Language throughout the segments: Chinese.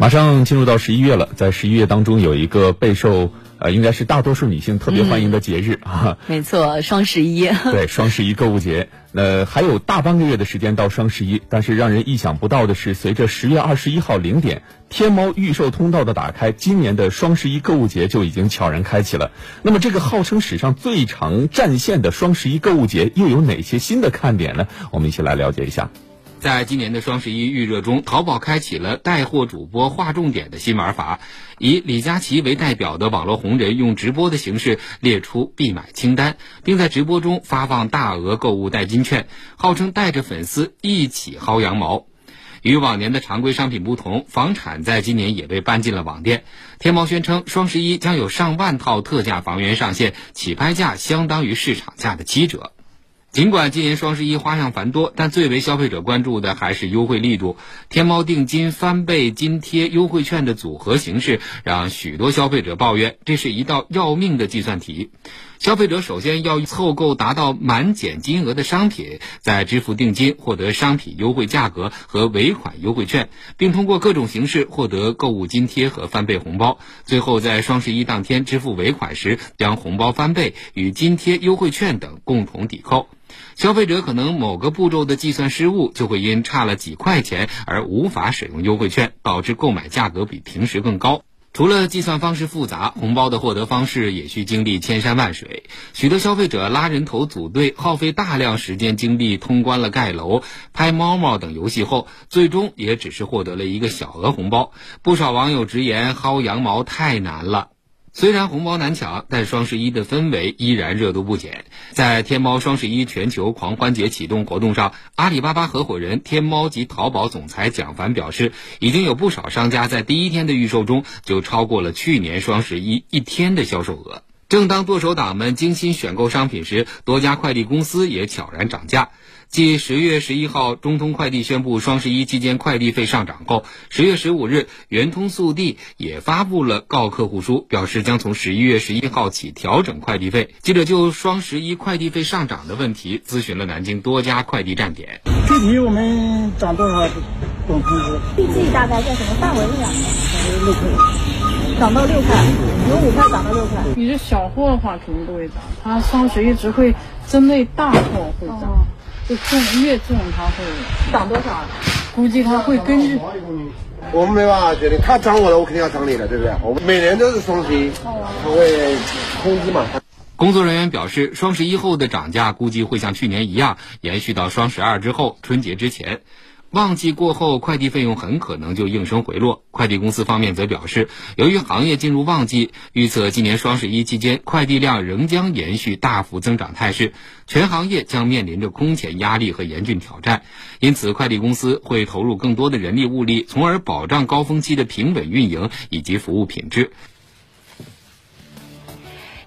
马上进入到十一月了，在十一月当中有一个备受呃，应该是大多数女性特别欢迎的节日啊。没错，双十一。对，双十一购物节，呃，还有大半个月的时间到双十一，但是让人意想不到的是，随着十月二十一号零点天猫预售通道的打开，今年的双十一购物节就已经悄然开启了。那么，这个号称史上最长战线的双十一购物节又有哪些新的看点呢？我们一起来了解一下。在今年的双十一预热中，淘宝开启了带货主播划重点的新玩法，以李佳琦为代表的网络红人用直播的形式列出必买清单，并在直播中发放大额购物代金券，号称带着粉丝一起薅羊毛。与往年的常规商品不同，房产在今年也被搬进了网店。天猫宣称，双十一将有上万套特价房源上线，起拍价相当于市场价的七折。尽管今年双十一花样繁多，但最为消费者关注的还是优惠力度。天猫定金翻倍津贴优惠券的组合形式，让许多消费者抱怨，这是一道要命的计算题。消费者首先要凑够达到满减金额的商品，再支付定金，获得商品优惠价格和尾款优惠券，并通过各种形式获得购物津贴和翻倍红包。最后在双十一当天支付尾款时，将红包翻倍与津贴、优惠券等共同抵扣。消费者可能某个步骤的计算失误，就会因差了几块钱而无法使用优惠券，导致购买价格比平时更高。除了计算方式复杂，红包的获得方式也需经历千山万水。许多消费者拉人头组队，耗费大量时间精力通关了盖楼、拍猫猫等游戏后，最终也只是获得了一个小额红包。不少网友直言，薅羊毛太难了。虽然红包难抢，但双十一的氛围依然热度不减。在天猫双十一全球狂欢节启动活动上，阿里巴巴合伙人、天猫及淘宝总裁蒋凡表示，已经有不少商家在第一天的预售中就超过了去年双十一一天的销售额。正当剁手党们精心选购商品时，多家快递公司也悄然涨价。继十月十一号中通快递宣布双十一期间快递费上涨后，十月十五日圆通速递也发布了告客户书，表示将从十一月十一号起调整快递费。记者就双十一快递费上涨的问题咨询了南京多家快递站点。具体我们涨多少不通知。预计大概在什么范围内啊？六块，涨到六块，由五块涨到六块。你是小货的话肯定不会涨，它双十一只会针对大货会涨。就重越重，它会涨多少？估计它会根据。我们没办法决定，他涨我了，我肯定要涨你的，对不对？我们每年都是双十一，他会通知嘛。工作人员表示，双十一后的涨价估计会像去年一样，延续到双十二之后，春节之前。旺季过后，快递费用很可能就应声回落。快递公司方面则表示，由于行业进入旺季，预测今年双十一期间快递量仍将延续大幅增长态势，全行业将面临着空前压力和严峻挑战。因此，快递公司会投入更多的人力物力，从而保障高峰期的平稳运营以及服务品质。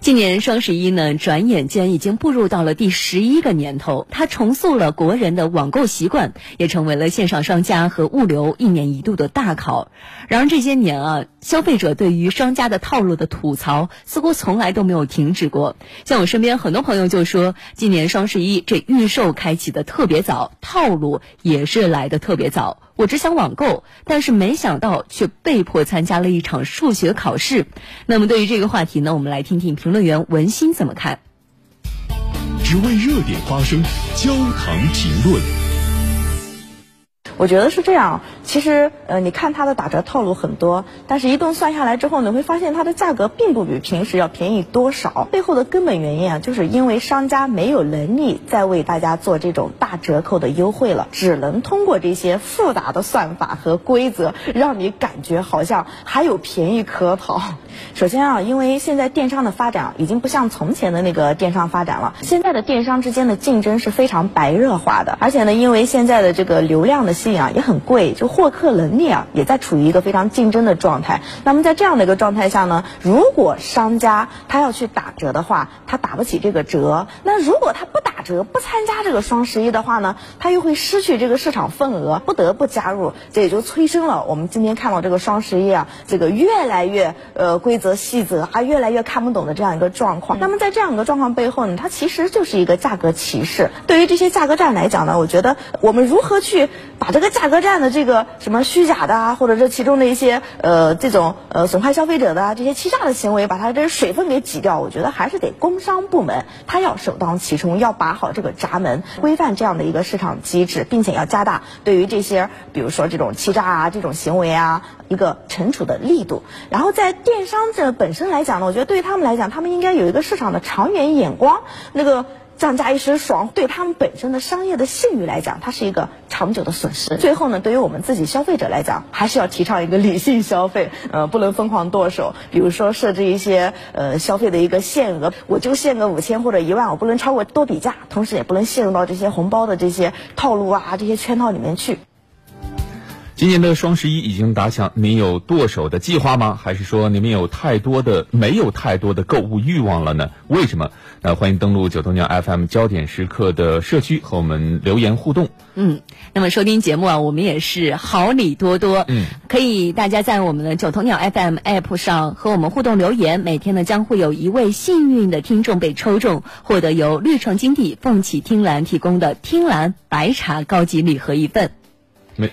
今年双十一呢，转眼间已经步入到了第十一个年头，它重塑了国人的网购习惯，也成为了线上商家和物流一年一度的大考。然而这些年啊，消费者对于商家的套路的吐槽似乎从来都没有停止过。像我身边很多朋友就说，今年双十一这预售开启的特别早，套路也是来的特别早。我只想网购，但是没想到却被迫参加了一场数学考试。那么对于这个话题呢，我们来听听评论员文心怎么看。只为热点发声，焦糖评论。我觉得是这样，其实呃，你看它的打折套路很多，但是一顿算下来之后，你会发现它的价格并不比平时要便宜多少。背后的根本原因啊，就是因为商家没有能力再为大家做这种大折扣的优惠了，只能通过这些复杂的算法和规则，让你感觉好像还有便宜可讨。首先啊，因为现在电商的发展已经不像从前的那个电商发展了，现在的电商之间的竞争是非常白热化的，而且呢，因为现在的这个流量的。信啊也很贵，就获客能力啊也在处于一个非常竞争的状态。那么在这样的一个状态下呢，如果商家他要去打折的话，他打不起这个折。那如果他不打折，不参加这个双十一的话呢，他又会失去这个市场份额，不得不加入。这也就催生了我们今天看到这个双十一啊，这个越来越呃规则细则还越来越看不懂的这样一个状况。那么在这样一个状况背后呢，它其实就是一个价格歧视。对于这些价格战来讲呢，我觉得我们如何去把这个价格战的这个什么虚假的啊，或者这其中的一些呃这种呃损害消费者的啊这些欺诈的行为，把它这水分给挤掉，我觉得还是得工商部门他要首当其冲，要把好这个闸门，规范这样的一个市场机制，并且要加大对于这些比如说这种欺诈啊这种行为啊一个惩处的力度。然后在电商这本身来讲呢，我觉得对于他们来讲，他们应该有一个市场的长远眼光，那个。降价一时爽，对他们本身的商业的信誉来讲，它是一个长久的损失。最后呢，对于我们自己消费者来讲，还是要提倡一个理性消费，呃，不能疯狂剁手。比如说设置一些呃消费的一个限额，我就限个五千或者一万，我不能超过多比价，同时也不能陷入到这些红包的这些套路啊、这些圈套里面去。今年的双十一已经打响，您有剁手的计划吗？还是说你们有太多的没有太多的购物欲望了呢？为什么？那欢迎登录九头鸟 FM 焦点时刻的社区和我们留言互动。嗯，那么收听节目啊，我们也是好礼多多。嗯，可以大家在我们的九头鸟 FM App 上和我们互动留言，每天呢将会有一位幸运的听众被抽中，获得由绿城金地凤起听兰提供的听兰白茶高级礼盒一份。没。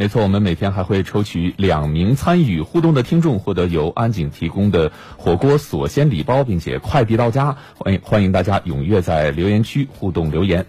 没错，我们每天还会抽取两名参与互动的听众，获得由安井提供的火锅锁鲜礼包，并且快递到家。欢迎欢迎大家踊跃在留言区互动留言。